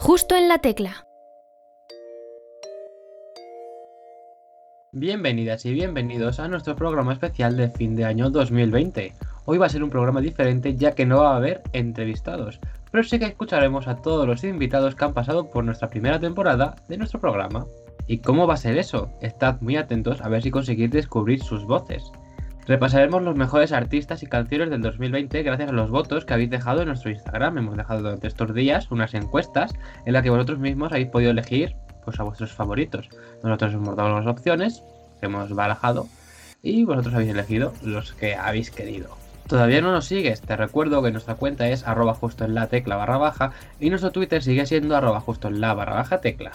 Justo en la tecla. Bienvenidas y bienvenidos a nuestro programa especial de fin de año 2020. Hoy va a ser un programa diferente ya que no va a haber entrevistados, pero sí que escucharemos a todos los invitados que han pasado por nuestra primera temporada de nuestro programa. ¿Y cómo va a ser eso? Estad muy atentos a ver si conseguís descubrir sus voces. Repasaremos los mejores artistas y canciones del 2020 gracias a los votos que habéis dejado en nuestro Instagram. Hemos dejado durante estos días unas encuestas en las que vosotros mismos habéis podido elegir pues, a vuestros favoritos. Nosotros hemos dado las opciones hemos barajado y vosotros habéis elegido los que habéis querido. Todavía no nos sigues, te recuerdo que nuestra cuenta es arroba justo en la tecla barra baja y nuestro Twitter sigue siendo arroba justo en la barra baja tecla.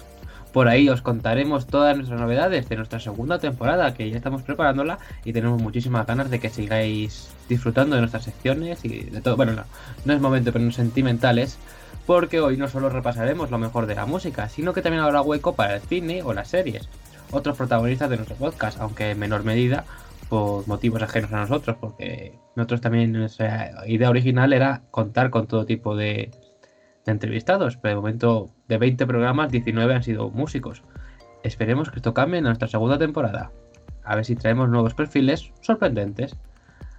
Por ahí os contaremos todas nuestras novedades de nuestra segunda temporada, que ya estamos preparándola y tenemos muchísimas ganas de que sigáis disfrutando de nuestras secciones y de todo. Bueno, no, no es momento pero no sentimentales, porque hoy no solo repasaremos lo mejor de la música, sino que también habrá hueco para el cine o las series. Otros protagonistas de nuestro podcast, aunque en menor medida por motivos ajenos a nosotros, porque nosotros también nuestra idea original era contar con todo tipo de, de entrevistados, pero de momento de 20 programas, 19 han sido músicos. Esperemos que esto cambie en nuestra segunda temporada. A ver si traemos nuevos perfiles sorprendentes.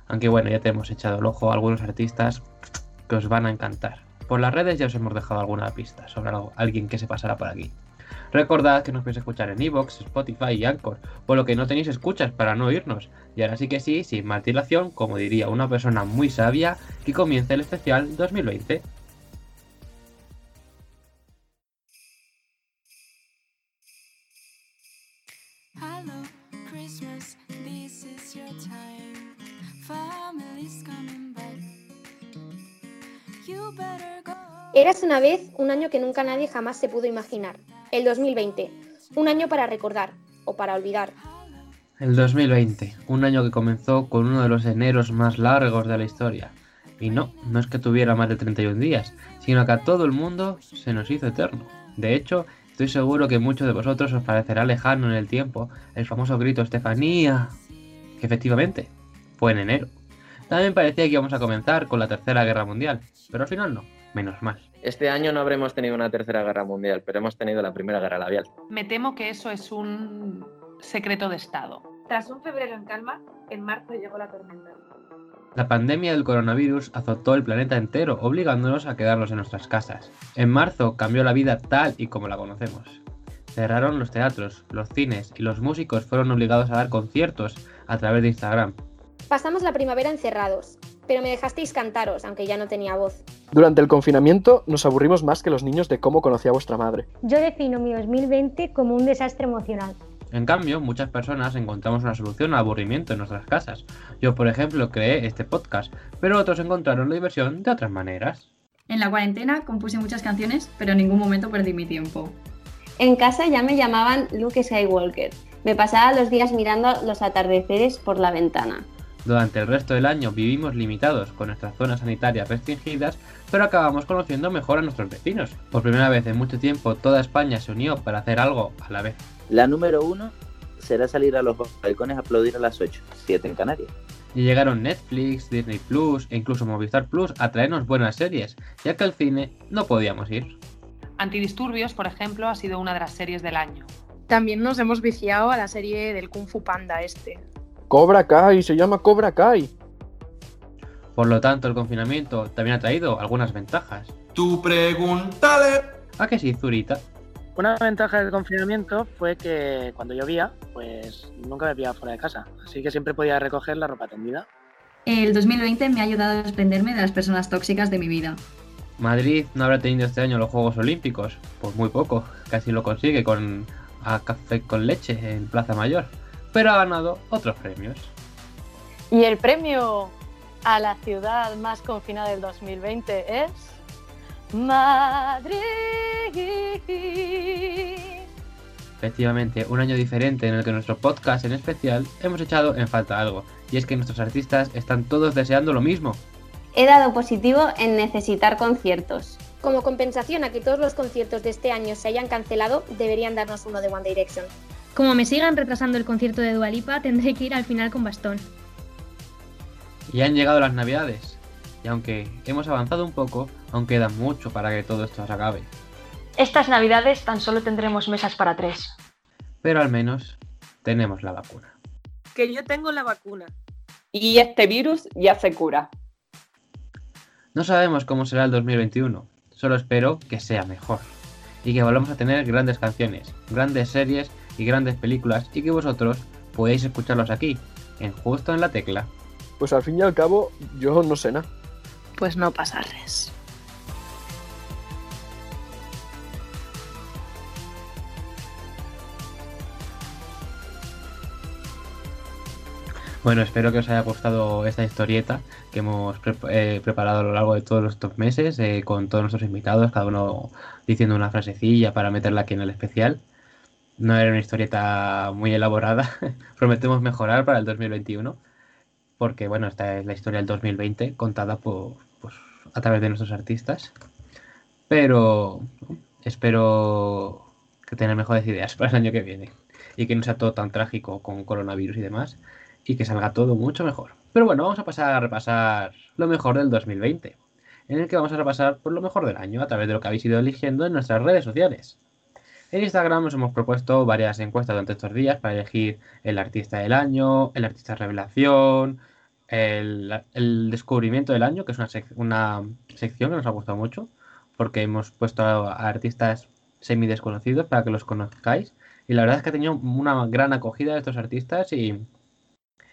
Aunque bueno, ya te hemos echado el ojo a algunos artistas que os van a encantar. Por las redes ya os hemos dejado alguna pista sobre alguien que se pasará por aquí. Recordad que nos podéis escuchar en Evox, Spotify y Anchor, por lo que no tenéis escuchas para no oírnos. Y ahora sí que sí, sin más dilación, como diría una persona muy sabia, que comience el especial 2020. Eras una vez un año que nunca nadie jamás se pudo imaginar. El 2020. Un año para recordar o para olvidar. El 2020, un año que comenzó con uno de los eneros más largos de la historia. Y no, no es que tuviera más de 31 días, sino que a todo el mundo se nos hizo eterno. De hecho, estoy seguro que muchos de vosotros os parecerá lejano en el tiempo el famoso grito Estefanía, que efectivamente fue en enero. También parecía que íbamos a comenzar con la Tercera Guerra Mundial, pero al final no, menos mal. Este año no habremos tenido una tercera guerra mundial, pero hemos tenido la primera guerra labial. Me temo que eso es un secreto de Estado. Tras un febrero en calma, en marzo llegó la tormenta. La pandemia del coronavirus azotó el planeta entero, obligándonos a quedarnos en nuestras casas. En marzo cambió la vida tal y como la conocemos. Cerraron los teatros, los cines y los músicos fueron obligados a dar conciertos a través de Instagram. Pasamos la primavera encerrados, pero me dejasteis cantaros, aunque ya no tenía voz. Durante el confinamiento nos aburrimos más que los niños de cómo conocía vuestra madre. Yo defino mi 2020 como un desastre emocional. En cambio, muchas personas encontramos una solución al aburrimiento en nuestras casas. Yo, por ejemplo, creé este podcast, pero otros encontraron la diversión de otras maneras. En la cuarentena compuse muchas canciones, pero en ningún momento perdí mi tiempo. En casa ya me llamaban Luke Skywalker. Me pasaba los días mirando los atardeceres por la ventana. Durante el resto del año vivimos limitados con nuestras zonas sanitarias restringidas, pero acabamos conociendo mejor a nuestros vecinos. Por primera vez en mucho tiempo toda España se unió para hacer algo a la vez. La número uno será salir a los balcones a aplaudir a las 8, 7 en Canarias. Y llegaron Netflix, Disney Plus e incluso Movistar Plus a traernos buenas series, ya que al cine no podíamos ir. Antidisturbios, por ejemplo, ha sido una de las series del año. También nos hemos viciado a la serie del Kung Fu Panda este. Cobra Kai, se llama Cobra Kai. Por lo tanto, el confinamiento también ha traído algunas ventajas. Tú pregúntale. ¿A qué sí, Zurita? Una ventaja del confinamiento fue que cuando llovía, pues nunca me pillaba fuera de casa, así que siempre podía recoger la ropa tendida. El 2020 me ha ayudado a desprenderme de las personas tóxicas de mi vida. Madrid no habrá tenido este año los Juegos Olímpicos, pues muy poco, casi lo consigue con a café con leche en Plaza Mayor, pero ha ganado otros premios. Y el premio a la ciudad más confinada del 2020 es Madrid. Efectivamente, un año diferente en el que nuestro podcast en especial hemos echado en falta algo, y es que nuestros artistas están todos deseando lo mismo. He dado positivo en necesitar conciertos. Como compensación a que todos los conciertos de este año se hayan cancelado, deberían darnos uno de One Direction. Como me sigan retrasando el concierto de Dualipa, tendré que ir al final con bastón. Y han llegado las navidades, y aunque hemos avanzado un poco, aún queda mucho para que todo esto se acabe. Estas navidades tan solo tendremos mesas para tres. Pero al menos tenemos la vacuna. Que yo tengo la vacuna. Y este virus ya se cura. No sabemos cómo será el 2021, solo espero que sea mejor. Y que volvamos a tener grandes canciones, grandes series y grandes películas y que vosotros podéis escucharlos aquí, en Justo en la Tecla. Pues al fin y al cabo, yo no sé nada. Pues no pasa res. Bueno, espero que os haya gustado esta historieta que hemos pre- eh, preparado a lo largo de todos estos meses eh, con todos nuestros invitados, cada uno diciendo una frasecilla para meterla aquí en el especial. No era una historieta muy elaborada, prometemos mejorar para el 2021, porque bueno, esta es la historia del 2020 contada por, pues, a través de nuestros artistas. Pero espero que tener mejores ideas para el año que viene y que no sea todo tan trágico con coronavirus y demás y que salga todo mucho mejor. Pero bueno, vamos a pasar a repasar lo mejor del 2020, en el que vamos a repasar por lo mejor del año a través de lo que habéis ido eligiendo en nuestras redes sociales. En Instagram nos hemos propuesto varias encuestas durante estos días para elegir el artista del año, el artista revelación, el, descubrimiento del año, que es una, sec- una sección que nos ha gustado mucho, porque hemos puesto a, a artistas semi desconocidos para que los conozcáis. Y la verdad es que ha tenido una gran acogida de estos artistas y,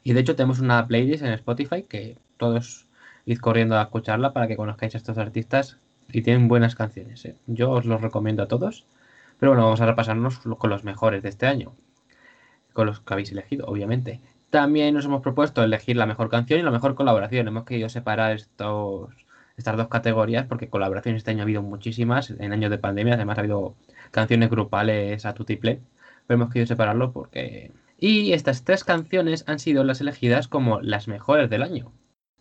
y de hecho tenemos una playlist en Spotify que todos id corriendo a escucharla para que conozcáis a estos artistas y tienen buenas canciones. ¿eh? Yo os los recomiendo a todos. Pero bueno, vamos a repasarnos con los mejores de este año. Con los que habéis elegido, obviamente. También nos hemos propuesto elegir la mejor canción y la mejor colaboración. Hemos querido separar estos, estas dos categorías porque colaboraciones este año ha habido muchísimas. En años de pandemia además ha habido canciones grupales a tutiplén. Pero hemos querido separarlo porque... Y estas tres canciones han sido las elegidas como las mejores del año.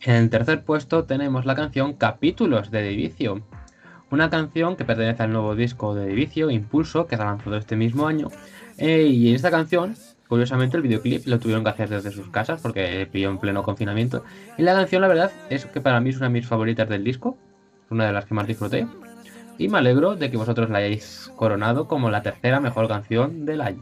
En el tercer puesto tenemos la canción Capítulos de Divicio. Una canción que pertenece al nuevo disco de Divicio, Impulso, que se ha lanzado este mismo año. Eh, y en esta canción, curiosamente, el videoclip lo tuvieron que hacer desde sus casas porque pilló en pleno confinamiento. Y la canción, la verdad, es que para mí es una de mis favoritas del disco, una de las que más disfruté. Y me alegro de que vosotros la hayáis coronado como la tercera mejor canción del año.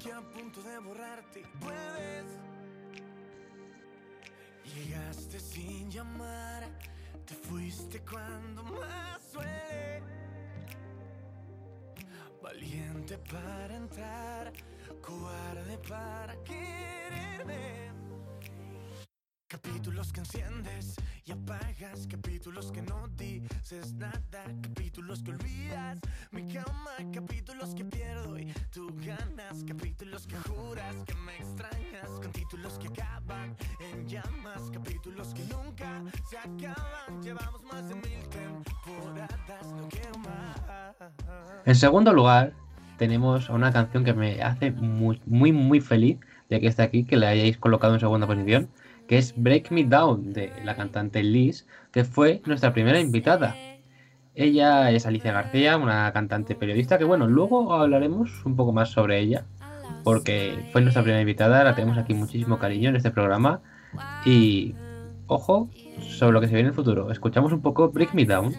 Capítulos que enciendes y apagas, capítulos que no dices nada, capítulos que olvidas. Mi cama, capítulos que pierdo y tú ganas, capítulos que juras que me extrañas, con títulos que acaban en llamas, capítulos que nunca se acaban. Llevamos más de mil temporadas, no quiero más. En segundo lugar, tenemos una canción que me hace muy, muy, muy feliz de que esté aquí, que la hayáis colocado en segunda posición, que es Break Me Down de la cantante Liz, que fue nuestra primera invitada. Ella es Alicia García, una cantante periodista que, bueno, luego hablaremos un poco más sobre ella, porque fue nuestra primera invitada, la tenemos aquí muchísimo cariño en este programa. Y, ojo, sobre lo que se viene en el futuro, escuchamos un poco Break Me Down.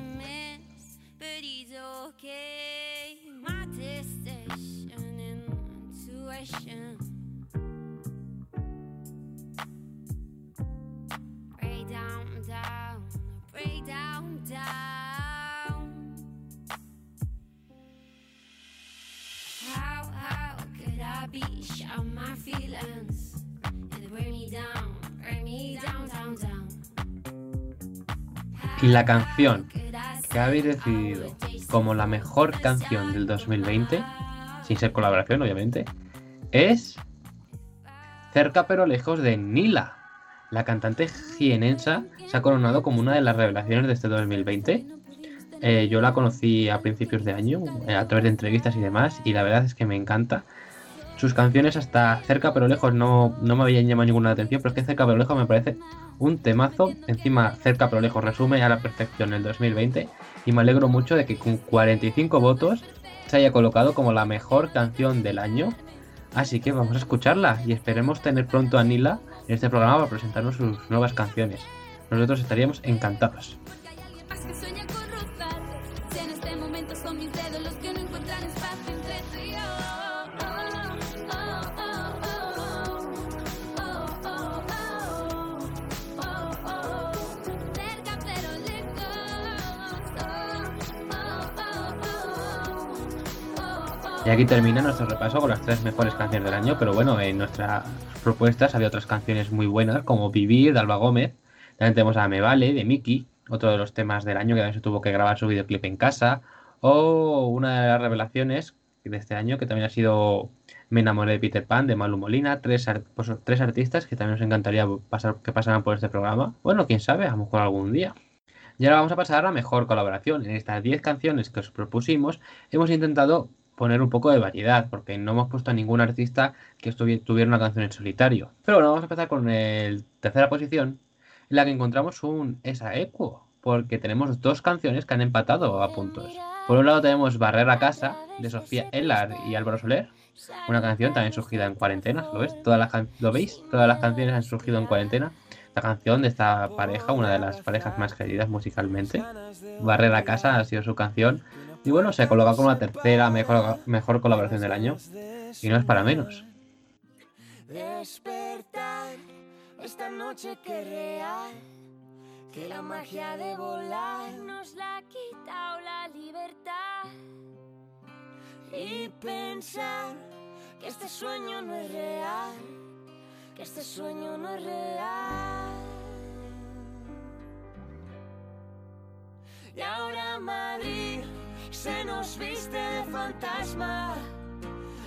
Y la canción que habéis decidido como la mejor canción del 2020, sin ser colaboración obviamente, es Cerca pero lejos de Nila. La cantante jienensa se ha coronado como una de las revelaciones de este 2020. Eh, yo la conocí a principios de año, eh, a través de entrevistas y demás, y la verdad es que me encanta. Sus canciones hasta cerca pero lejos no, no me habían llamado ninguna atención, pero es que cerca pero lejos me parece un temazo. Encima cerca pero lejos resume a la perfección el 2020 y me alegro mucho de que con 45 votos se haya colocado como la mejor canción del año. Así que vamos a escucharla y esperemos tener pronto a Nila en este programa para presentarnos sus nuevas canciones. Nosotros estaríamos encantados. Y aquí termina nuestro repaso con las tres mejores canciones del año, pero bueno, en nuestras propuestas había otras canciones muy buenas, como Vivir, de Alba Gómez. También tenemos a Me Vale, de Miki, otro de los temas del año que también se tuvo que grabar su videoclip en casa. O una de las revelaciones de este año, que también ha sido Me enamoré de Peter Pan, de Malu Molina. Tres, pues, tres artistas que también nos encantaría pasar, que pasaran por este programa. Bueno, quién sabe, a lo mejor algún día. Y ahora vamos a pasar a la mejor colaboración. En estas 10 canciones que os propusimos, hemos intentado poner un poco de variedad, porque no hemos puesto a ningún artista que tuviera una canción en solitario. Pero bueno, vamos a empezar con el tercera posición, en la que encontramos un esa equo, porque tenemos dos canciones que han empatado a puntos. Por un lado tenemos Barrera Casa, de Sofía Ellar y Álvaro Soler, una canción también surgida en cuarentena, ¿lo ves? Todas las ¿Lo veis? Todas las canciones han surgido en cuarentena. La canción de esta pareja, una de las parejas más queridas musicalmente. Barrera Casa ha sido su canción. Y bueno, se coloca como la tercera mejor, mejor colaboración del año. Y no es para menos. Despertar esta noche que real, que la magia de volar Nos la ha quitado la libertad. y pensar que este sueño no es real, que este sueño no es real. Y ahora Madrid se nos viste de fantasma.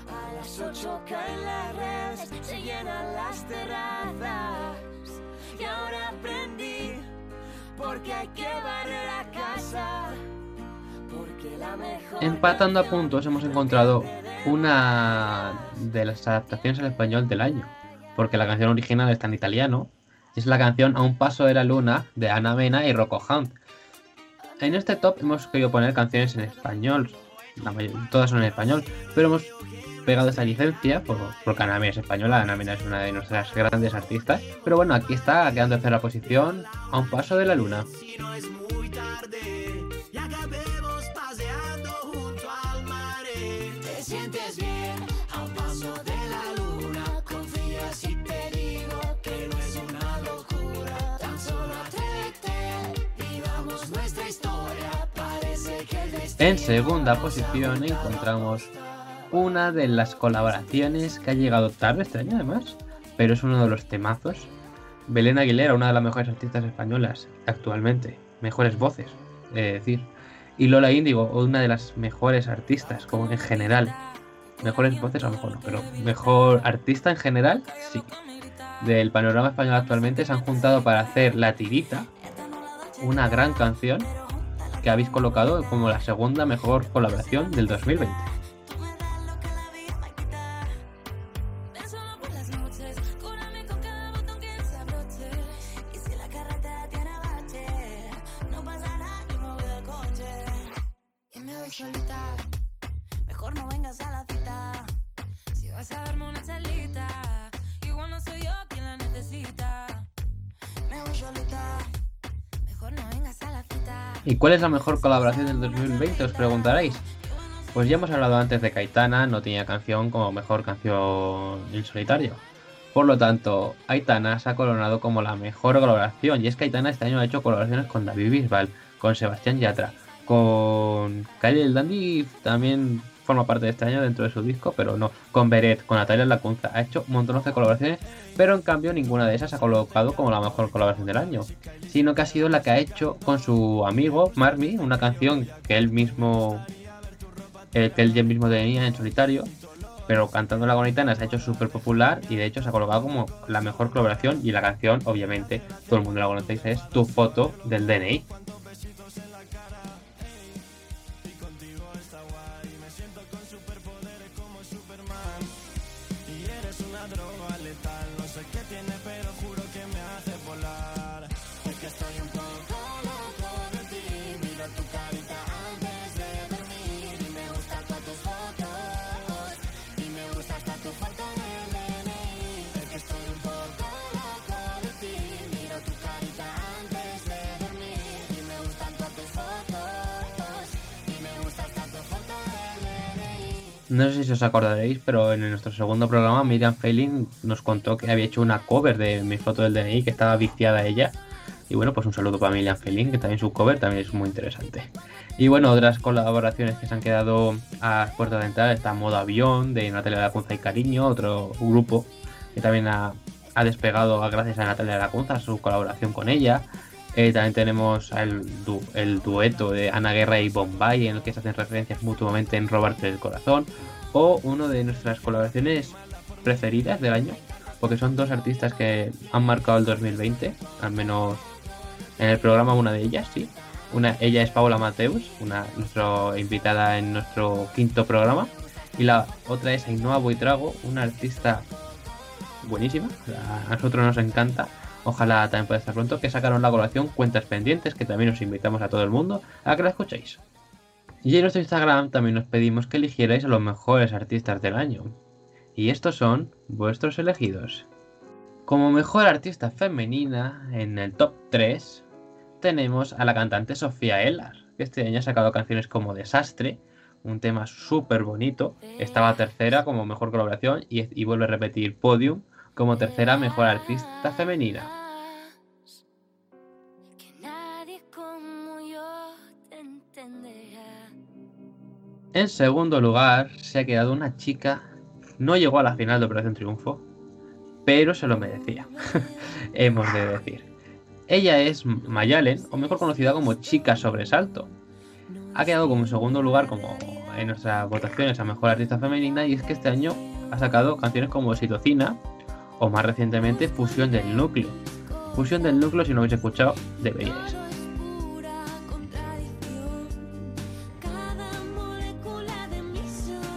A las ocho caen las redes, se llenan las terrazas. Y ahora aprendí, porque hay que barrer a casa. Porque la mejor. Empatando a puntos hemos encontrado una de las adaptaciones al español del año. Porque la canción original está en italiano. Es la canción A un paso de la luna de Ana Mena y Rocco Hunt. En este top hemos querido poner canciones en español. Todas son en español. Pero hemos pegado esta licencia por, porque Ana es española. Ana Mena es una de nuestras grandes artistas. Pero bueno, aquí está quedando en tercera posición A un paso de la luna. En segunda posición encontramos una de las colaboraciones que ha llegado tarde este año además, pero es uno de los temazos. Belén Aguilera, una de las mejores artistas españolas actualmente, mejores voces, he de decir. Y Lola Índigo, una de las mejores artistas, como en general. Mejores voces a lo mejor no, pero mejor artista en general, sí. Del panorama español actualmente se han juntado para hacer La Tirita, una gran canción que habéis colocado como la segunda mejor colaboración del 2020. Cuál es la mejor colaboración del 2020? Os preguntaréis. Pues ya hemos hablado antes de que Aitana, no tenía canción como mejor canción en solitario. Por lo tanto, Aitana se ha coronado como la mejor colaboración. Y es que Aitana este año ha hecho colaboraciones con David Bisbal, con Sebastián Yatra, con Kylie el Dandy también forma parte de este año dentro de su disco, pero no, con Beret, con Natalia Lacunza. Ha hecho montón de colaboraciones, pero en cambio ninguna de esas ha colocado como la mejor colaboración del año. Sino que ha sido la que ha hecho con su amigo Marmi, una canción que él mismo eh, que él mismo tenía en solitario, pero cantando la Aitana se ha hecho súper popular y de hecho se ha colocado como la mejor colaboración y la canción, obviamente, todo el mundo la conocéis, es Tu foto del DNI. Sé qué tiene, pero juro que me hace volar. Es que estoy un poco No sé si os acordaréis, pero en nuestro segundo programa Miriam Feiling nos contó que había hecho una cover de mi foto del DNI, que estaba viciada ella. Y bueno, pues un saludo para Miriam Feiling, que también su cover también es muy interesante. Y bueno, otras colaboraciones que se han quedado a puerta de entrada está Modo Avión, de Natalia Lacunza y Cariño, otro grupo que también ha, despegado gracias a Natalia Lacunza, su colaboración con ella. Eh, también tenemos el, du- el dueto de Ana Guerra y Bombay, en el que se hacen referencias mutuamente en Robarte el Corazón. O uno de nuestras colaboraciones preferidas del año, porque son dos artistas que han marcado el 2020, al menos en el programa una de ellas, sí. Una, ella es Paula Mateus, una nuestra invitada en nuestro quinto programa. Y la otra es Ainhoa Buitrago, una artista buenísima, a nosotros nos encanta. Ojalá también pueda estar pronto, que sacaron la colaboración Cuentas Pendientes, que también os invitamos a todo el mundo a que la escuchéis. Y en nuestro Instagram también os pedimos que eligierais a los mejores artistas del año. Y estos son vuestros elegidos. Como mejor artista femenina, en el top 3, tenemos a la cantante Sofía Ellar, que este año ha sacado canciones como Desastre, un tema súper bonito. Estaba tercera como mejor colaboración y, y vuelve a repetir podium como tercera mejor artista femenina. En segundo lugar se ha quedado una chica, no llegó a la final de Operación Triunfo, pero se lo merecía, hemos de decir. Ella es Mayalen, o mejor conocida como Chica Sobresalto. Ha quedado como segundo lugar como en nuestras votaciones a mejor artista femenina y es que este año ha sacado canciones como Citocina o más recientemente Fusión del Núcleo. Fusión del Núcleo, si no habéis escuchado, deberíais.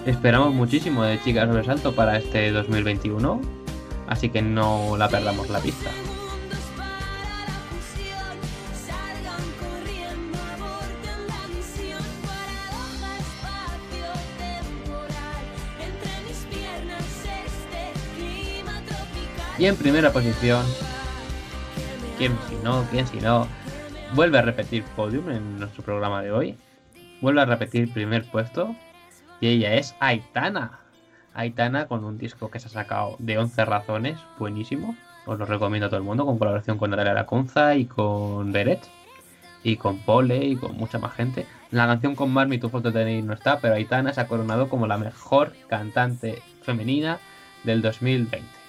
Esperamos muchísimo de Chica Sobresalto para este 2021, así que no la perdamos la pista. Y en primera posición, ¿quién si no? ¿Quién si no? Vuelve a repetir podium en nuestro programa de hoy. Vuelve a repetir primer puesto. Y ella es Aitana. Aitana con un disco que se ha sacado de 11 razones, buenísimo. Os lo recomiendo a todo el mundo, con colaboración con Natalia Lacunza y con Beret. Y con Pole y con mucha más gente. La canción con Marmi, tu foto de no está, pero Aitana se ha coronado como la mejor cantante femenina del 2020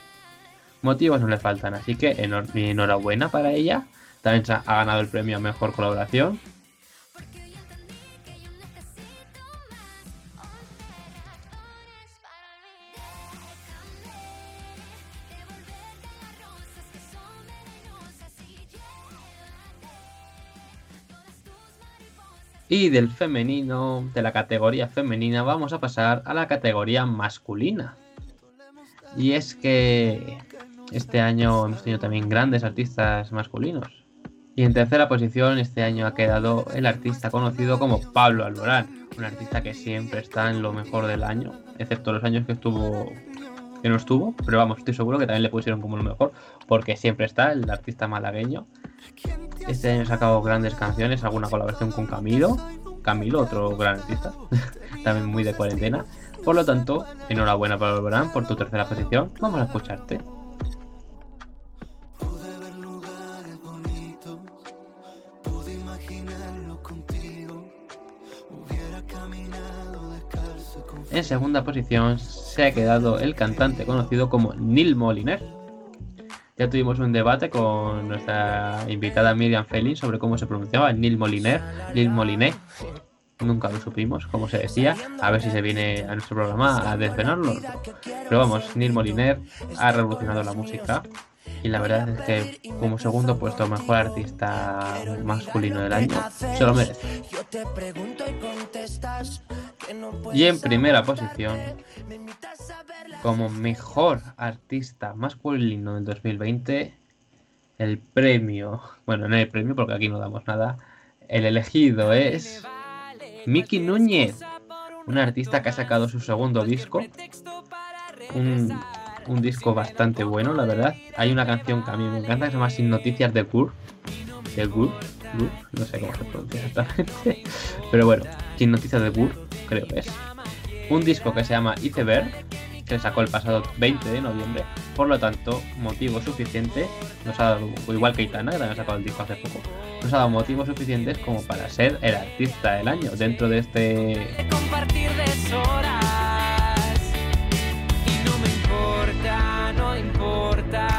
motivos no le faltan, así que enhorabuena para ella. También ha ganado el premio a mejor colaboración. Y del femenino, de la categoría femenina, vamos a pasar a la categoría masculina. Y es que este año hemos tenido también grandes artistas masculinos. Y en tercera posición este año ha quedado el artista conocido como Pablo Alborán, un artista que siempre está en lo mejor del año, excepto los años que estuvo que no estuvo, pero vamos, estoy seguro que también le pusieron como lo mejor, porque siempre está el artista malagueño. Este año ha sacado grandes canciones, alguna colaboración con Camilo, Camilo, otro gran artista, también muy de cuarentena. Por lo tanto, enhorabuena Pablo Alborán por tu tercera posición. Vamos a escucharte. En segunda posición se ha quedado el cantante conocido como Neil Moliner. Ya tuvimos un debate con nuestra invitada Miriam Felin sobre cómo se pronunciaba Neil Moliner, Neil Moliné. Nunca lo supimos cómo se decía. A ver si se viene a nuestro programa a desvenarlo. Pero vamos, Neil Moliner ha revolucionado la música. Y la verdad es que como segundo puesto mejor artista masculino del año, se lo merece. Y en primera posición, como mejor artista masculino del 2020, el premio, bueno, no el premio porque aquí no damos nada, el elegido es Miki Núñez, un artista que ha sacado su segundo disco, un, un disco bastante bueno, la verdad. Hay una canción que a mí me encanta que se llama Sin Noticias de Gur, de Gur, no sé cómo se pronuncia exactamente, pero bueno, Sin Noticias de Gur, creo que es. un disco que se llama Iceberg, que sacó el pasado 20 de noviembre. Por lo tanto, motivo suficiente, nos ha dado, igual que Itana, que también ha sacado el disco hace poco, nos ha dado motivos suficientes como para ser el artista del año dentro de este compartir deshoras no importa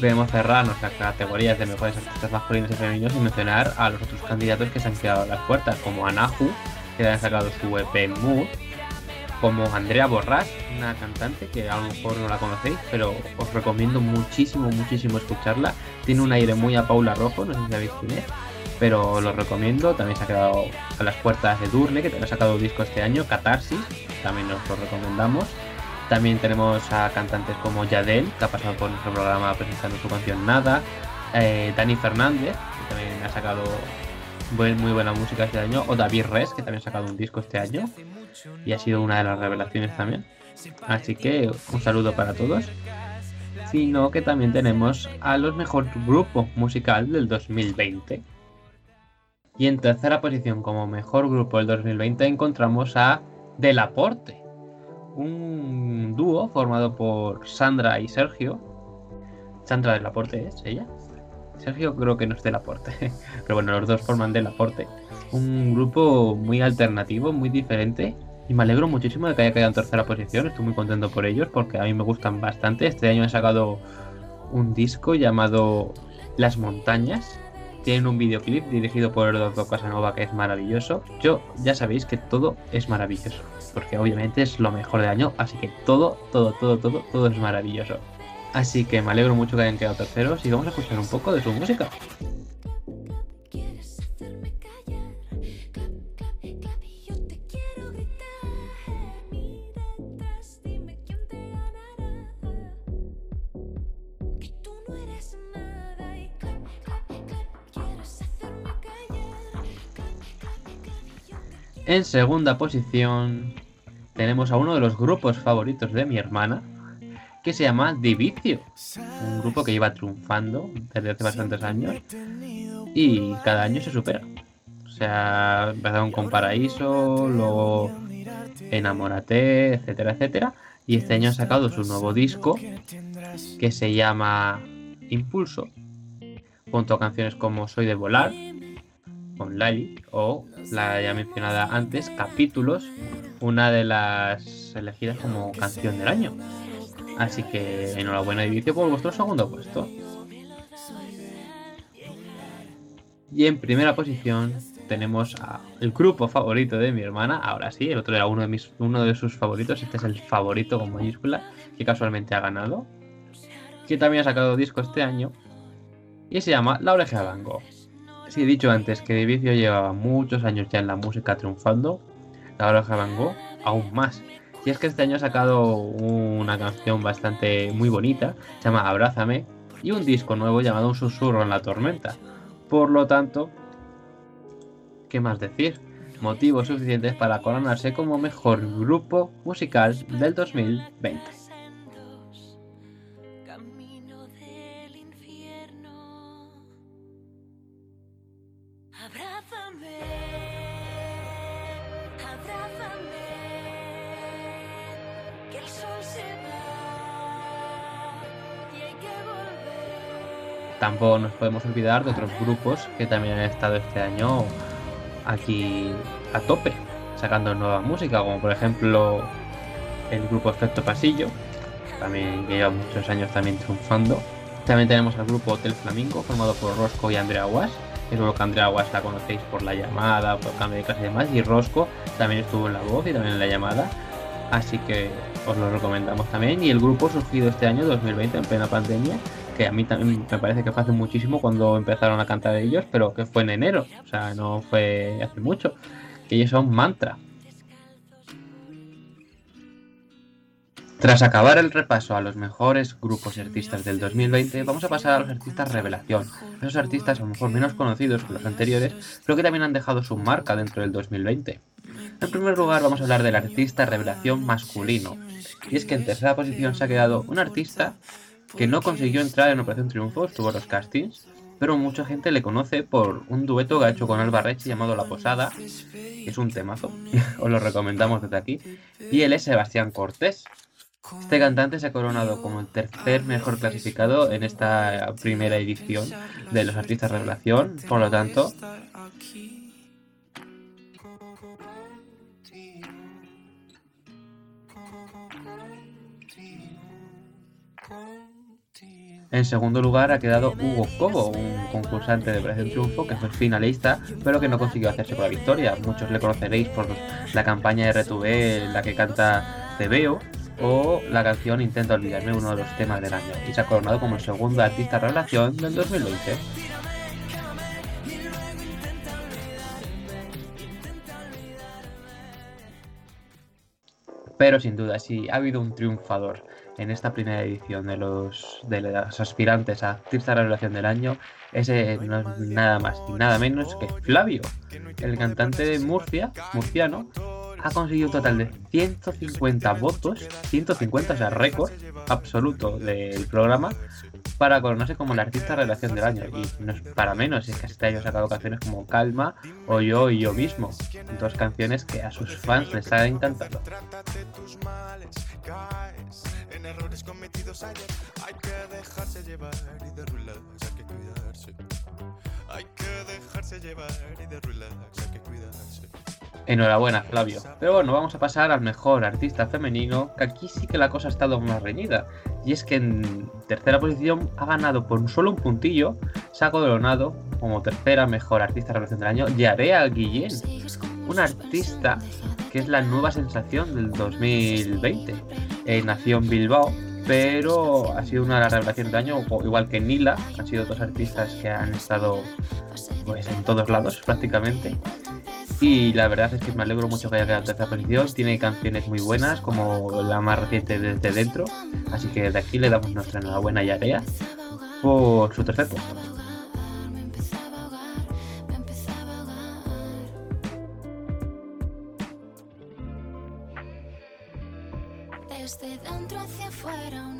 queremos cerrar nuestras categorías de mejores artistas masculinos y femeninos sin mencionar a los otros candidatos que se han quedado a las puertas, como Anahu, que han sacado su EP Mood, como Andrea Borrás, una cantante que a lo mejor no la conocéis, pero os recomiendo muchísimo, muchísimo escucharla. Tiene un aire muy a Paula Rojo, no sé si sabéis quién es, pero lo recomiendo. También se ha quedado a las puertas de Durne, que también ha sacado un disco este año, Catarsis, también os lo recomendamos. También tenemos a cantantes como Yadel, que ha pasado por nuestro programa presentando su canción Nada. eh, Dani Fernández, que también ha sacado buen- muy buena música este año. O David Res, que también ha sacado un disco este año. Y ha sido una de las revelaciones también. Así que un saludo para todos. Sino que también tenemos a los mejor grupo musical del 2020. Y en tercera posición como mejor grupo del 2020 encontramos a Delaporte un dúo formado por Sandra y Sergio. Sandra del Aporte es ella. Sergio creo que no es del Aporte, pero bueno, los dos forman del Aporte. Un grupo muy alternativo, muy diferente. Y me alegro muchísimo de que haya quedado en tercera posición. Estoy muy contento por ellos porque a mí me gustan bastante. Este año han sacado un disco llamado Las Montañas. Tienen un videoclip dirigido por Eduardo Casanova que es maravilloso. Yo ya sabéis que todo es maravilloso porque obviamente es lo mejor del año, así que todo, todo, todo, todo, todo es maravilloso. Así que me alegro mucho que hayan quedado terceros y vamos a escuchar un poco de su música. En segunda posición tenemos a uno de los grupos favoritos de mi hermana, que se llama Divicio. Un grupo que lleva triunfando desde hace bastantes años y cada año se supera. O sea, empezaron con Paraíso, luego Enamórate, etcétera, etcétera. Y este año han sacado su nuevo disco que se llama Impulso, junto a canciones como Soy de Volar, con Lali, o la ya mencionada antes, Capítulos, una de las elegidas como canción del año. Así que enhorabuena Divicio por vuestro segundo puesto. Y en primera posición tenemos a el grupo favorito de mi hermana. Ahora sí, el otro era uno de, mis, uno de sus favoritos. Este es el favorito con mayúscula, que casualmente ha ganado. Que también ha sacado disco este año. Y se llama La Oreja de Van. Sí, he dicho antes que Divicio llevaba muchos años ya en la música triunfando. De Van aún más. Y es que este año ha sacado una canción bastante muy bonita, se llama Abrázame, y un disco nuevo llamado Un susurro en la tormenta. Por lo tanto, ¿qué más decir? Motivos suficientes para coronarse como mejor grupo musical del 2020. Tampoco nos podemos olvidar de otros grupos que también han estado este año aquí a tope, sacando nueva música, como por ejemplo el grupo Efecto Pasillo, también que lleva muchos años también triunfando. También tenemos al grupo Hotel Flamingo, formado por Rosco y Andrea Guas. Seguro que Andrea Guas la conocéis por la llamada, por cambio de clase y demás. Y Rosco también estuvo en la voz y también en la llamada. Así que os lo recomendamos también. Y el grupo surgido este año, 2020, en plena pandemia, que a mí también me parece que fue hace muchísimo cuando empezaron a cantar ellos, pero que fue en enero, o sea, no fue hace mucho. Que ellos son Mantra. Tras acabar el repaso a los mejores grupos y artistas del 2020, vamos a pasar a los artistas revelación. Esos artistas a lo mejor menos conocidos que los anteriores, pero que también han dejado su marca dentro del 2020. En primer lugar vamos a hablar del artista revelación masculino. Y es que en tercera posición se ha quedado un artista que no consiguió entrar en Operación Triunfo, estuvo en los castings, pero mucha gente le conoce por un dueto que ha hecho con Alba Reche llamado La Posada, que es un temazo, os lo recomendamos desde aquí, y él es Sebastián Cortés. Este cantante se ha coronado como el tercer mejor clasificado en esta primera edición de los artistas revelación, por lo tanto, En segundo lugar ha quedado Hugo Cobo, un concursante de Operación Triunfo que fue finalista, pero que no consiguió hacerse con la victoria. Muchos le conoceréis por la campaña de RTV en la que canta Te veo o la canción Intenta olvidarme, uno de los temas del año, y se ha coronado como el segundo artista revelación del 2020. Pero sin duda, si ha habido un triunfador en esta primera edición de los de los aspirantes a artista revelación del año, ese no es nada más y nada menos que Flavio, el cantante de Murcia, murciano, ha conseguido un total de 150 votos, 150, o sea, récord absoluto del programa, para coronarse como el artista revelación del año. Y no es para menos, es que este año ha sacado canciones como Calma o Yo y Yo mismo. Dos canciones que a sus fans les ha encantado. En errores cometidos ayer hay que dejarse llevar y de relax hay que cuidarse. Hay que dejarse llevar y de relax hay que. Enhorabuena, Flavio. Pero bueno, vamos a pasar al mejor artista femenino, que aquí sí que la cosa ha estado más reñida. Y es que en tercera posición ha ganado por solo un puntillo, ha coronado como tercera mejor artista revelación del año, Yarea Guillén, una artista que es la nueva sensación del 2020. Eh, nació en Bilbao, pero ha sido una de las revelaciones del año, igual que Nila, han sido dos artistas que han estado pues en todos lados prácticamente. Y la verdad es que me alegro mucho que haya quedado en tercera posición. Tiene canciones muy buenas, como la más reciente desde dentro. Así que desde aquí le damos nuestra enhorabuena a Yarea por su tercer puesto. Desde dentro hacia afuera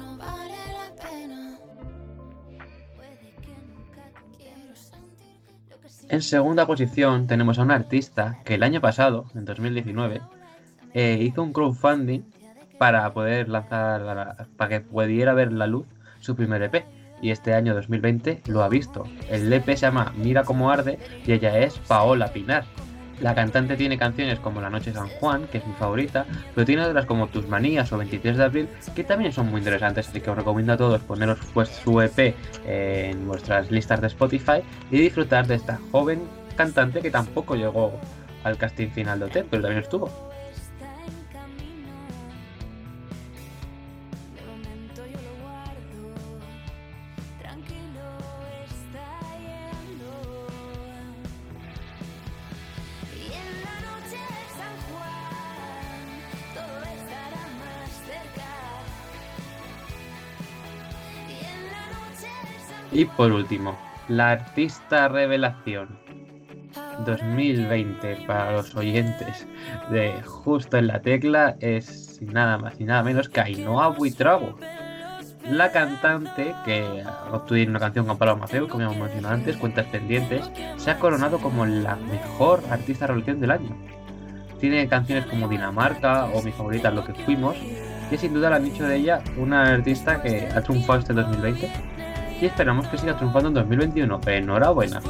En segunda posición tenemos a un artista que el año pasado, en 2019, eh, hizo un crowdfunding para poder lanzar, la- para que pudiera ver la luz su primer EP. Y este año 2020 lo ha visto. El EP se llama Mira cómo arde y ella es Paola Pinar. La cantante tiene canciones como La Noche San Juan, que es mi favorita, pero tiene otras como Tus Manías o 23 de abril, que también son muy interesantes, así que os recomiendo a todos poneros pues, su EP en vuestras listas de Spotify y disfrutar de esta joven cantante que tampoco llegó al casting final de OT, pero también estuvo. Y por último, la artista revelación 2020 para los oyentes de Justo en la Tecla es nada más y nada menos que Ainhoa Buitrago. La cantante, que obtuvo una canción con Paloma Maceo, como hemos mencionado antes, Cuentas Pendientes, se ha coronado como la mejor artista revelación del año. Tiene canciones como Dinamarca o mi favorita Lo que fuimos, y sin duda la han dicho de ella una artista que ha triunfado este 2020 y esperamos que siga triunfando en 2021. Enhorabuena.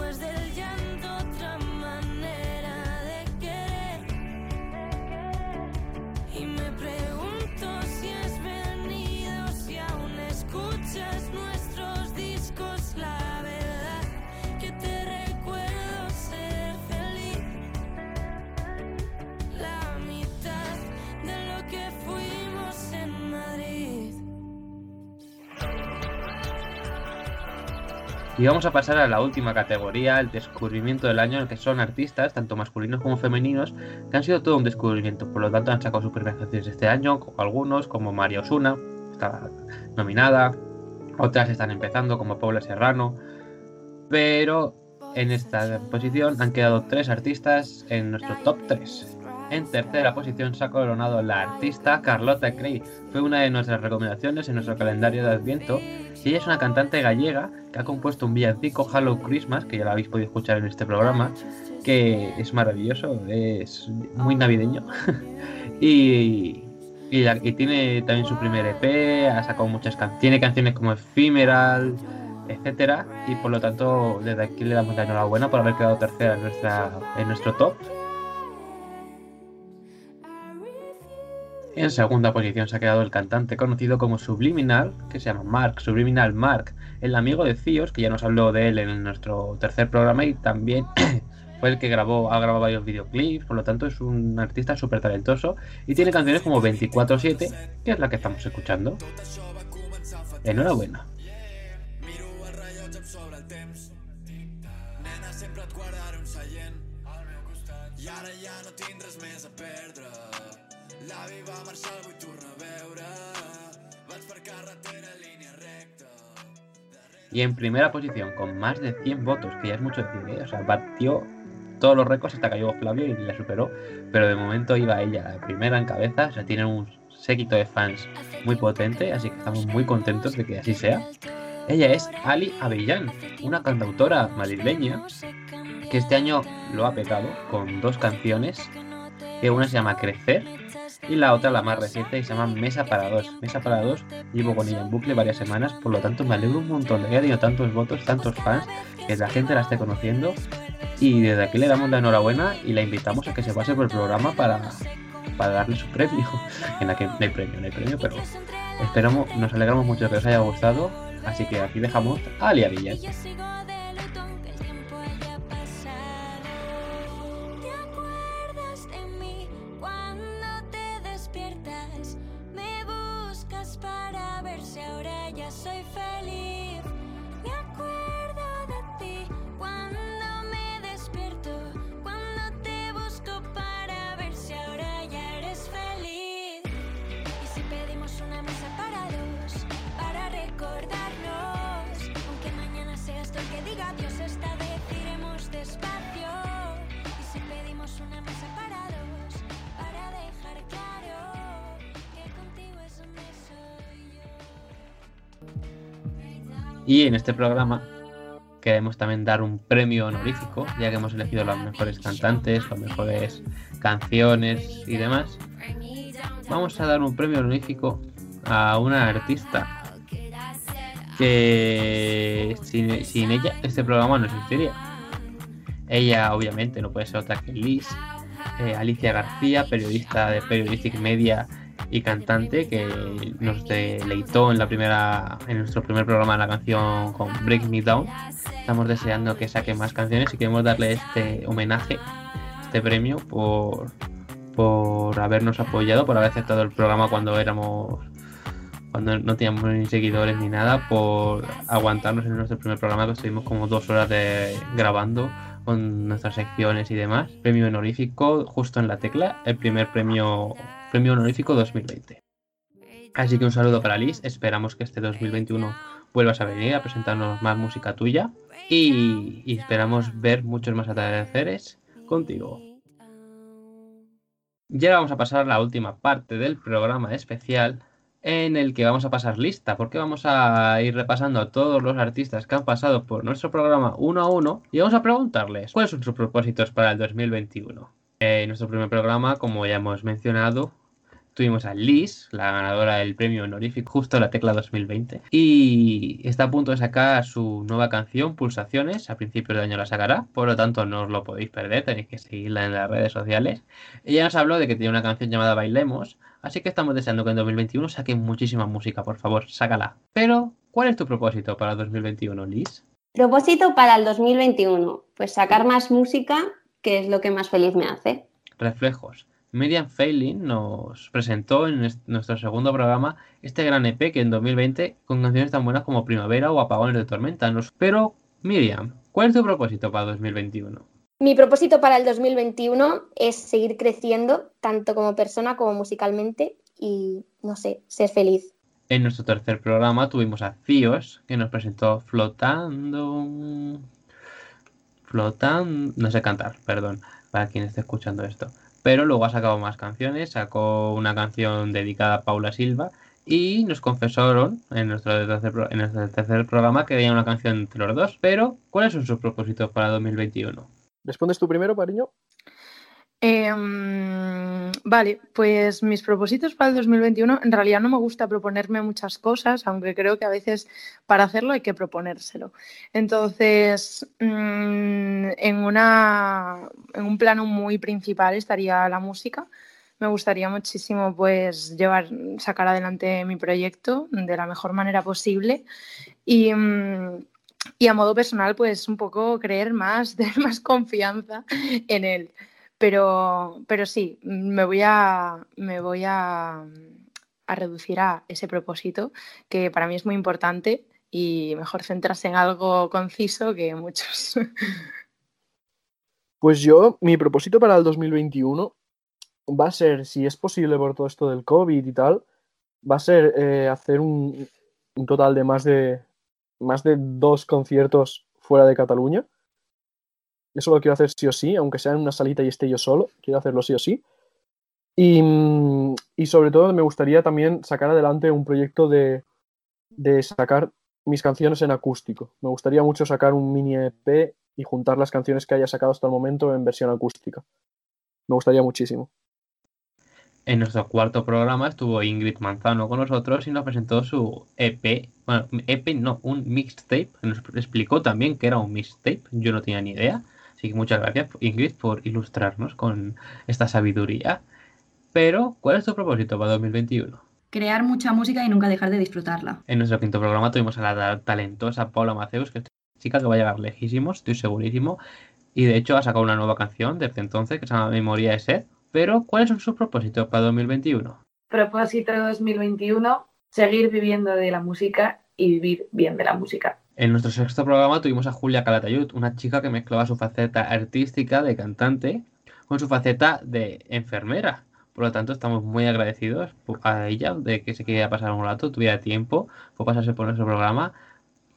Y vamos a pasar a la última categoría, el descubrimiento del año, en el que son artistas, tanto masculinos como femeninos, que han sido todo un descubrimiento. Por lo tanto, han sacado sus primeras canciones este año, como algunos, como María Osuna, está nominada, otras están empezando, como Paula Serrano, pero en esta posición han quedado tres artistas en nuestro top 3. En tercera posición se ha coronado la artista Carlota Cray. Fue una de nuestras recomendaciones en nuestro calendario de Adviento. Y ella es una cantante gallega que ha compuesto un villancico Hello Christmas, que ya lo habéis podido escuchar en este programa, que es maravilloso, es muy navideño. y, y, tiene también su primer EP, ha sacado muchas canciones, tiene canciones como Ephemeral, etcétera, y por lo tanto desde aquí le damos la enhorabuena por haber quedado tercera en nuestro top. En segunda posición se ha quedado el cantante conocido como Subliminal, que se llama Mark, Subliminal Mark, el amigo de Cios, que ya nos habló de él en nuestro tercer programa y también fue el que grabó, ha grabado varios videoclips, por lo tanto es un artista súper talentoso y tiene canciones como 24-7, que es la que estamos escuchando. Enhorabuena. L'avi va marxar, el vull a veure. Vaig per carretera, recta. Y en primera posición, con más de 100 votos, que ya es mucho decir, ¿eh? o sea, batió todos los récords hasta que llegó Flavio y la superó, pero de momento iba ella la primera en cabeza, o sea, tiene un séquito de fans muy potente, así que estamos muy contentos de que así sea. Ella es Ali Avellán, una cantautora madrileña que este año lo ha petado con dos canciones, que una se llama Crecer y la otra, la más reciente, que se llama Mesa para dos. Mesa para dos, llevo con ella en bucle varias semanas, por lo tanto me alegro un montón de que haya tenido tantos votos, tantos fans, que la gente la esté conociendo y desde aquí le damos la enhorabuena y la invitamos a que se pase por el programa para, para darle su premio. En la que no hay premio, no hay premio, pero esperamos, nos alegramos mucho que os haya gustado, así que aquí dejamos a Ali Avillán. Y en este programa queremos también dar un premio honorífico, ya que hemos elegido las mejores cantantes, las mejores canciones y demás. Vamos a dar un premio honorífico a una artista que sin, ella este programa no existiría. Ella obviamente no puede ser otra que Liz, eh, Alicia García, periodista de Periodistic Media y cantante que nos deleitó en la primera en nuestro primer programa la canción con Break Me Down. Estamos deseando que saque más canciones y queremos darle este homenaje, este premio por por habernos apoyado, por haber aceptado el programa cuando éramos cuando no teníamos ni seguidores ni nada, por aguantarnos en nuestro primer programa que estuvimos como dos horas de grabando con nuestras secciones y demás. Premio honorífico justo en la tecla, el primer premio premio honorífico 2020. Así que un saludo para Liz, esperamos que este 2021 vuelvas a venir a presentarnos más música tuya y, esperamos ver muchos más atardeceres contigo. Y ahora vamos a pasar a la última parte del programa especial en el que vamos a pasar lista, porque vamos a ir repasando a todos los artistas que han pasado por nuestro programa uno a uno y vamos a preguntarles cuáles son sus propósitos para el 2021. En nuestro primer programa, como ya hemos mencionado, tuvimos a Liz, la ganadora del premio honorífico justo la tecla 2020, y está a punto de sacar su nueva canción, Pulsaciones, a principios de año la sacará, por lo tanto no os lo podéis perder, tenéis que seguirla en las redes sociales. Ella nos habló de que tiene una canción llamada Bailemos, así que estamos deseando que en 2021 saquen muchísima música, por favor, sácala. Pero, ¿cuál es tu propósito para 2021, Liz? Propósito para el 2021, pues sacar más música, que es lo que más feliz me hace. Reflejos. Miriam Feiling nos presentó en est- nuestro segundo programa este gran EP que en 2020 con canciones tan buenas como Primavera o Apagones de Tormenta. Nos- Pero, Miriam, ¿cuál es tu propósito para 2021? Mi propósito para el 2021 es seguir creciendo, tanto como persona como musicalmente, y no sé, ser feliz. En nuestro tercer programa tuvimos a Cios, que nos presentó Flotando. Flotando. No sé cantar, perdón, para quien esté escuchando esto. Pero luego ha sacado más canciones, sacó una canción dedicada a Paula Silva y nos confesaron en nuestro tercer, pro- en nuestro tercer programa que había una canción entre los dos. Pero, ¿cuáles son sus propósitos para 2021? ¿Respondes tú primero, Pariño? Em, vale, pues mis propósitos para el 2021, en realidad no me gusta proponerme muchas cosas, aunque creo que a veces para hacerlo hay que proponérselo. Entonces, mm, en, una, en un plano muy principal estaría la música. Me gustaría muchísimo pues llevar, sacar adelante mi proyecto de la mejor manera posible y, mm, y a modo personal pues un poco creer más, tener más confianza en él. Pero, pero sí, me voy a, me voy a, a reducir a ese propósito que para mí es muy importante y mejor centrarse en algo conciso que muchos. Pues yo, mi propósito para el 2021 va a ser, si es posible por todo esto del COVID y tal, va a ser eh, hacer un, un total de más de más de dos conciertos fuera de Cataluña. Eso lo quiero hacer sí o sí, aunque sea en una salita y esté yo solo, quiero hacerlo sí o sí. Y, y sobre todo me gustaría también sacar adelante un proyecto de, de sacar mis canciones en acústico. Me gustaría mucho sacar un mini EP y juntar las canciones que haya sacado hasta el momento en versión acústica. Me gustaría muchísimo. En nuestro cuarto programa estuvo Ingrid Manzano con nosotros y nos presentó su EP, bueno, EP no, un mixtape, nos explicó también que era un mixtape, yo no tenía ni idea, así que muchas gracias Ingrid por ilustrarnos con esta sabiduría. Pero, ¿cuál es tu propósito para 2021? Crear mucha música y nunca dejar de disfrutarla. En nuestro quinto programa tuvimos a la ta- talentosa Paula Maceus, que es una chica que va a llegar lejísimos, estoy segurísimo, y de hecho ha sacado una nueva canción desde entonces que se llama Memoria de Sed. Pero, ¿cuáles son sus propósitos para 2021? Propósito 2021, seguir viviendo de la música y vivir bien de la música. En nuestro sexto programa tuvimos a Julia Calatayud, una chica que mezclaba su faceta artística de cantante con su faceta de enfermera. Por lo tanto, estamos muy agradecidos a ella de que se quería pasar un rato, tuviera tiempo, fue pasarse por nuestro programa.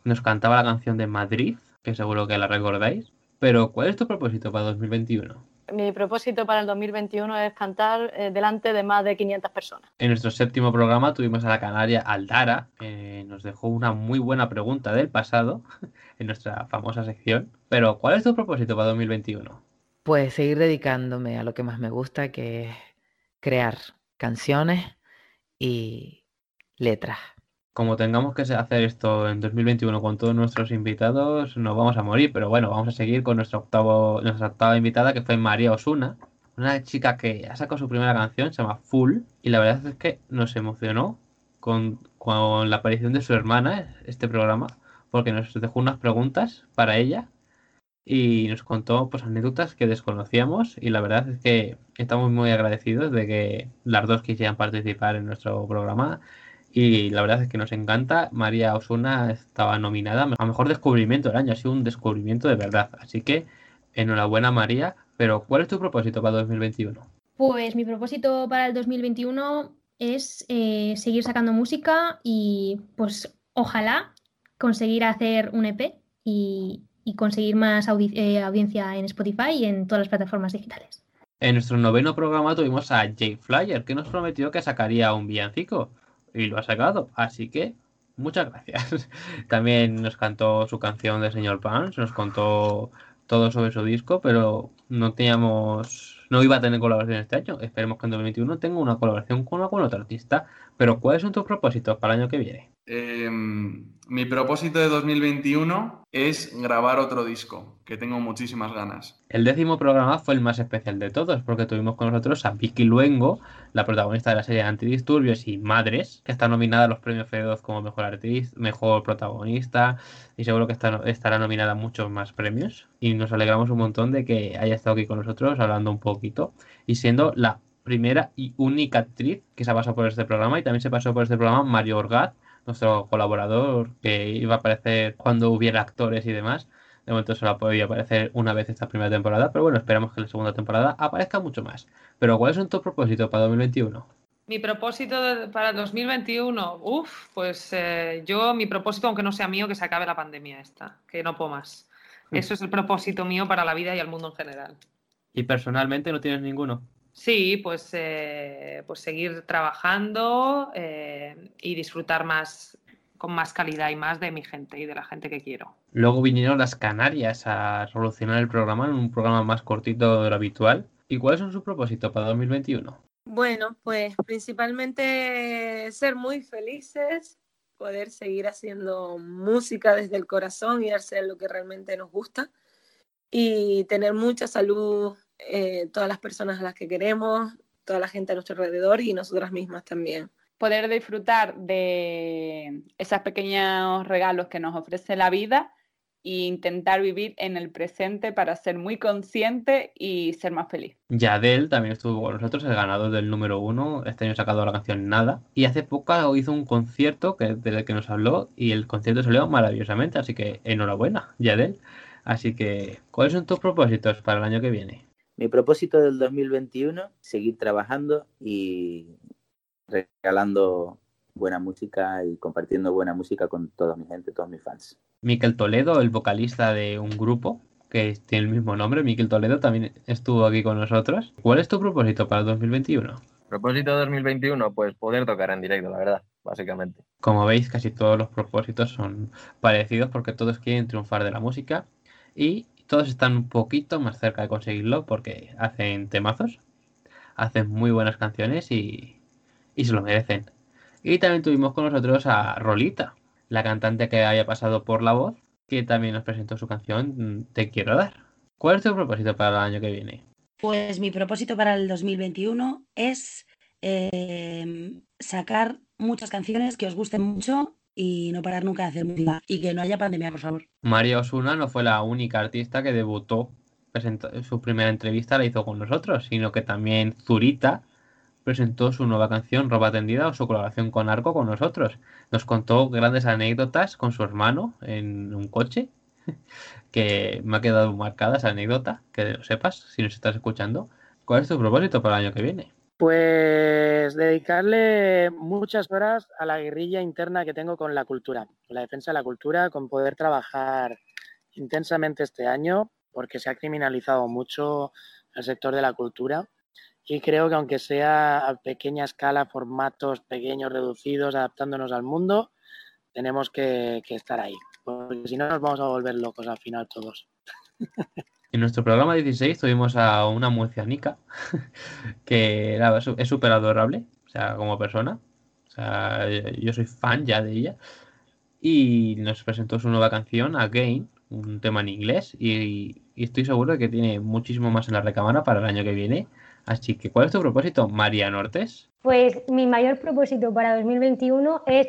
Nos cantaba la canción de Madrid, que seguro que la recordáis. Pero, ¿cuál es tu propósito para 2021? Mi propósito para el 2021 es cantar eh, delante de más de 500 personas. En nuestro séptimo programa tuvimos a la canaria Aldara, que nos dejó una muy buena pregunta del pasado en nuestra famosa sección. Pero, ¿cuál es tu propósito para 2021? Pues seguir dedicándome a lo que más me gusta, que es crear canciones y letras. Como tengamos que hacer esto en 2021 con todos nuestros invitados, nos vamos a morir. Pero bueno, vamos a seguir con nuestro octavo, nuestra octava invitada, que fue María Osuna, una chica que ha sacado su primera canción, se llama Full, y la verdad es que nos emocionó con, con la aparición de su hermana, este programa, porque nos dejó unas preguntas para ella y nos contó pues anécdotas que desconocíamos y la verdad es que estamos muy agradecidos de que las dos quisieran participar en nuestro programa y la verdad es que nos encanta. María Osuna estaba nominada a Mejor Descubrimiento del Año, ha sido un descubrimiento de verdad. Así que enhorabuena María, pero ¿cuál es tu propósito para 2021? Pues mi propósito para el 2021 es eh, seguir sacando música y pues ojalá conseguir hacer un EP y, y conseguir más audi- eh, audiencia en Spotify y en todas las plataformas digitales. En nuestro noveno programa tuvimos a Jay Flyer, que nos prometió que sacaría un villancico y lo ha sacado. Así que muchas gracias. También nos cantó su canción de Señor Pans, nos contó todo sobre su disco, pero no teníamos, no iba a tener colaboración este año. Esperemos que en 2021 tenga una colaboración con algún otro artista. Pero ¿cuáles son tus propósitos para el año que viene? Eh, mi propósito de 2021 es grabar otro disco, que tengo muchísimas ganas. El décimo programa fue el más especial de todos, porque tuvimos con nosotros a Vicky Luengo, la protagonista de la serie Antidisturbios y Madres, que está nominada a los premios Feroz como mejor artista, mejor protagonista, y seguro que estará nominada a muchos más premios. Y nos alegramos un montón de que haya estado aquí con nosotros hablando un poquito y siendo la primera y única actriz que se ha pasado por este programa y también se pasó por este programa Mario Orgaz, nuestro colaborador que iba a aparecer cuando hubiera actores y demás. De momento solo ha podido aparecer una vez esta primera temporada, pero bueno, esperamos que en la segunda temporada aparezca mucho más. Pero ¿cuáles son tus propósitos para 2021? Mi propósito de- para el 2021, uff, pues eh, yo, mi propósito, aunque no sea mío, que se acabe la pandemia esta, que no puedo más. Mm. Eso es el propósito mío para la vida y el mundo en general. ¿Y personalmente no tienes ninguno? Sí, pues, eh, pues seguir trabajando eh, y disfrutar más con más calidad y más de mi gente y de la gente que quiero. Luego vinieron las Canarias a revolucionar el programa en un programa más cortito de lo habitual. ¿Y cuáles son sus propósitos para 2021? Bueno, pues principalmente ser muy felices, poder seguir haciendo música desde el corazón y hacer lo que realmente nos gusta y tener mucha salud, eh, todas las personas a las que queremos, toda la gente a nuestro alrededor y nosotras mismas también. Poder disfrutar de esos pequeños regalos que nos ofrece la vida e intentar vivir en el presente para ser muy consciente y ser más feliz. Yadel también estuvo con nosotros, el ganador del número uno. Este año ha sacado la canción Nada. Y hace poco hizo un concierto que, del que nos habló y el concierto salió maravillosamente. Así que enhorabuena, Yadel. Así que, ¿cuáles son tus propósitos para el año que viene? Mi propósito del 2021, seguir trabajando y regalando buena música y compartiendo buena música con toda mi gente, todos mis fans. Miquel Toledo, el vocalista de un grupo que tiene el mismo nombre, Miquel Toledo, también estuvo aquí con nosotros. ¿Cuál es tu propósito para el 2021? Propósito de 2021, pues poder tocar en directo, la verdad, básicamente. Como veis, casi todos los propósitos son parecidos porque todos quieren triunfar de la música y todos están un poquito más cerca de conseguirlo porque hacen temazos, hacen muy buenas canciones y, y se lo merecen. Y también tuvimos con nosotros a Rolita, la cantante que haya pasado por la voz, que también nos presentó su canción Te quiero dar. ¿Cuál es tu propósito para el año que viene? Pues mi propósito para el 2021 es eh, sacar muchas canciones que os gusten mucho y no parar nunca de hacer música. Y que no haya pandemia, por favor. María Osuna no fue la única artista que debutó. Presentó, su primera entrevista la hizo con nosotros, sino que también Zurita presentó su nueva canción Ropa Tendida o su colaboración con Arco con nosotros. Nos contó grandes anécdotas con su hermano en un coche, que me ha quedado marcada esa anécdota, que lo sepas si nos estás escuchando. ¿Cuál es tu propósito para el año que viene? Pues dedicarle muchas horas a la guerrilla interna que tengo con la cultura, con la defensa de la cultura, con poder trabajar intensamente este año, porque se ha criminalizado mucho el sector de la cultura y creo que aunque sea a pequeña escala, formatos pequeños, reducidos, adaptándonos al mundo, tenemos que, que estar ahí, porque si no nos vamos a volver locos al final todos. En nuestro programa 16 tuvimos a una murcianica que es súper adorable, o sea, como persona. O sea, yo soy fan ya de ella. Y nos presentó su nueva canción, Again, un tema en inglés. Y, y estoy seguro de que tiene muchísimo más en la recámara para el año que viene. Así que, ¿cuál es tu propósito, María Nortes? Pues mi mayor propósito para 2021 es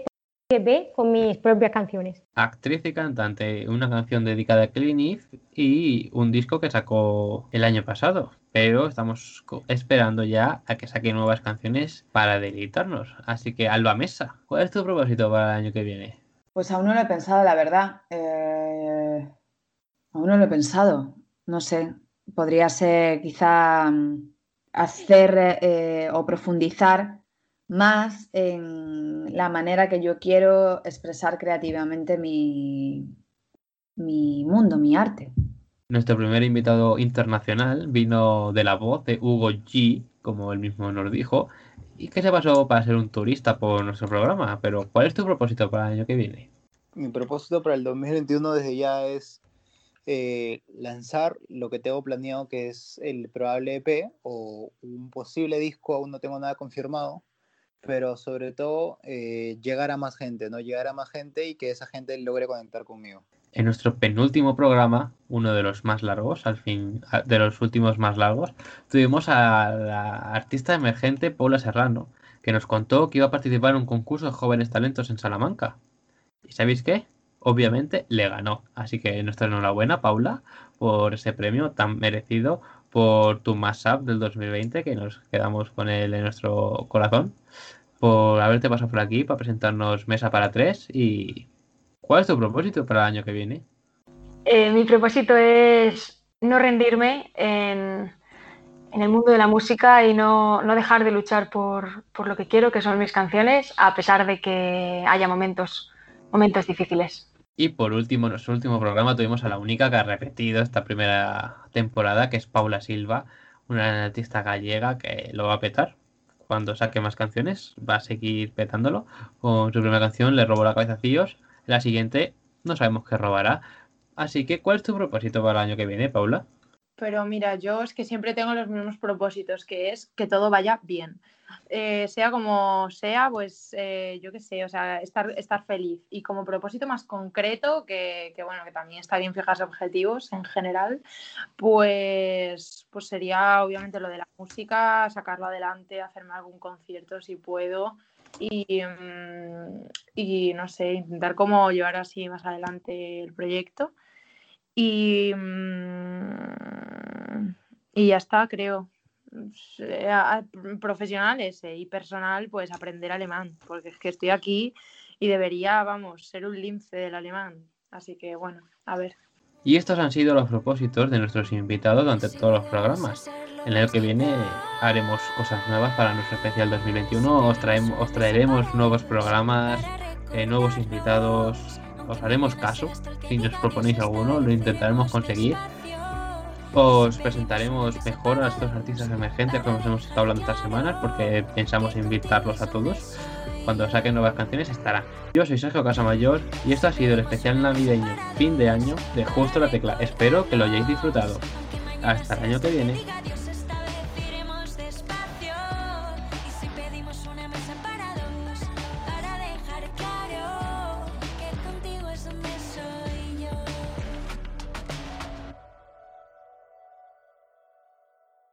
EP con mis propias canciones. Actriz y cantante, una canción dedicada a Clint y un disco que sacó el año pasado. Pero estamos esperando ya a que saque nuevas canciones para deleitarnos. Así que, Alba Mesa, ¿cuál es tu propósito para el año que viene? Pues aún no lo he pensado, la verdad. Eh, aún no lo he pensado. No sé. Podría ser quizá hacer eh, o profundizar más en la manera que yo quiero expresar creativamente mi, mi mundo, mi arte. Nuestro primer invitado internacional vino de la voz de Hugo G, como él mismo nos dijo, y que se pasó para ser un turista por nuestro programa. Pero, ¿cuál es tu propósito para el año que viene? Mi propósito para el 2021 desde ya es eh, lanzar lo que tengo planeado, que es el probable EP o un posible disco, aún no tengo nada confirmado, pero sobre todo eh, llegar a más gente, ¿no? Llegar a más gente y que esa gente logre conectar conmigo. En nuestro penúltimo programa, uno de los más largos, al fin, de los últimos más largos, tuvimos a la artista emergente Paula Serrano, que nos contó que iba a participar en un concurso de jóvenes talentos en Salamanca. ¿Y sabéis qué? Obviamente le ganó. Así que nuestra enhorabuena, Paula, por ese premio tan merecido por tu Mashup del 2020, que nos quedamos con él en nuestro corazón, por haberte pasado por aquí para presentarnos Mesa para Tres y ¿cuál es tu propósito para el año que viene? Eh, mi propósito es no rendirme en, en, el mundo de la música y no, no dejar de luchar por, por, lo que quiero, que son mis canciones, a pesar de que haya momentos, momentos difíciles. Y por último, en nuestro último programa tuvimos a la única que ha repetido esta primera temporada, que es Paula Silva, una artista gallega que lo va a petar. Cuando saque más canciones, va a seguir petándolo. Con su primera canción, Le robó la cabeza a. La siguiente, no sabemos qué robará. Así que, ¿cuál es tu propósito para el año que viene, Paula? Pero mira, yo es que siempre tengo los mismos propósitos, que es que todo vaya bien. Eh, sea como sea, pues eh, yo qué sé, o sea, estar, estar feliz. Y como propósito más concreto, que, que, bueno, que también está bien fijarse objetivos en general, pues, pues sería obviamente lo de la música, sacarlo adelante, hacerme algún concierto si puedo. Y, mm, y no sé, intentar cómo llevar así más adelante el proyecto. Y, mm, y ya está, creo. Eh, Profesionales y personal, pues aprender alemán, porque es que estoy aquí y debería, vamos, ser un lince del alemán. Así que bueno, a ver. Y estos han sido los propósitos de nuestros invitados durante todos los programas. En el año que viene haremos cosas nuevas para nuestro especial 2021. Os, traemos, os traeremos nuevos programas, eh, nuevos invitados, os haremos caso. Si nos proponéis alguno, lo intentaremos conseguir. Os presentaremos mejor a estos artistas emergentes que hemos estado hablando estas semanas, porque pensamos invitarlos a todos. Cuando saquen nuevas canciones estará. Yo soy Sergio Casamayor y esto ha sido el especial navideño fin de año de Justo la Tecla. Espero que lo hayáis disfrutado. Hasta el año que viene.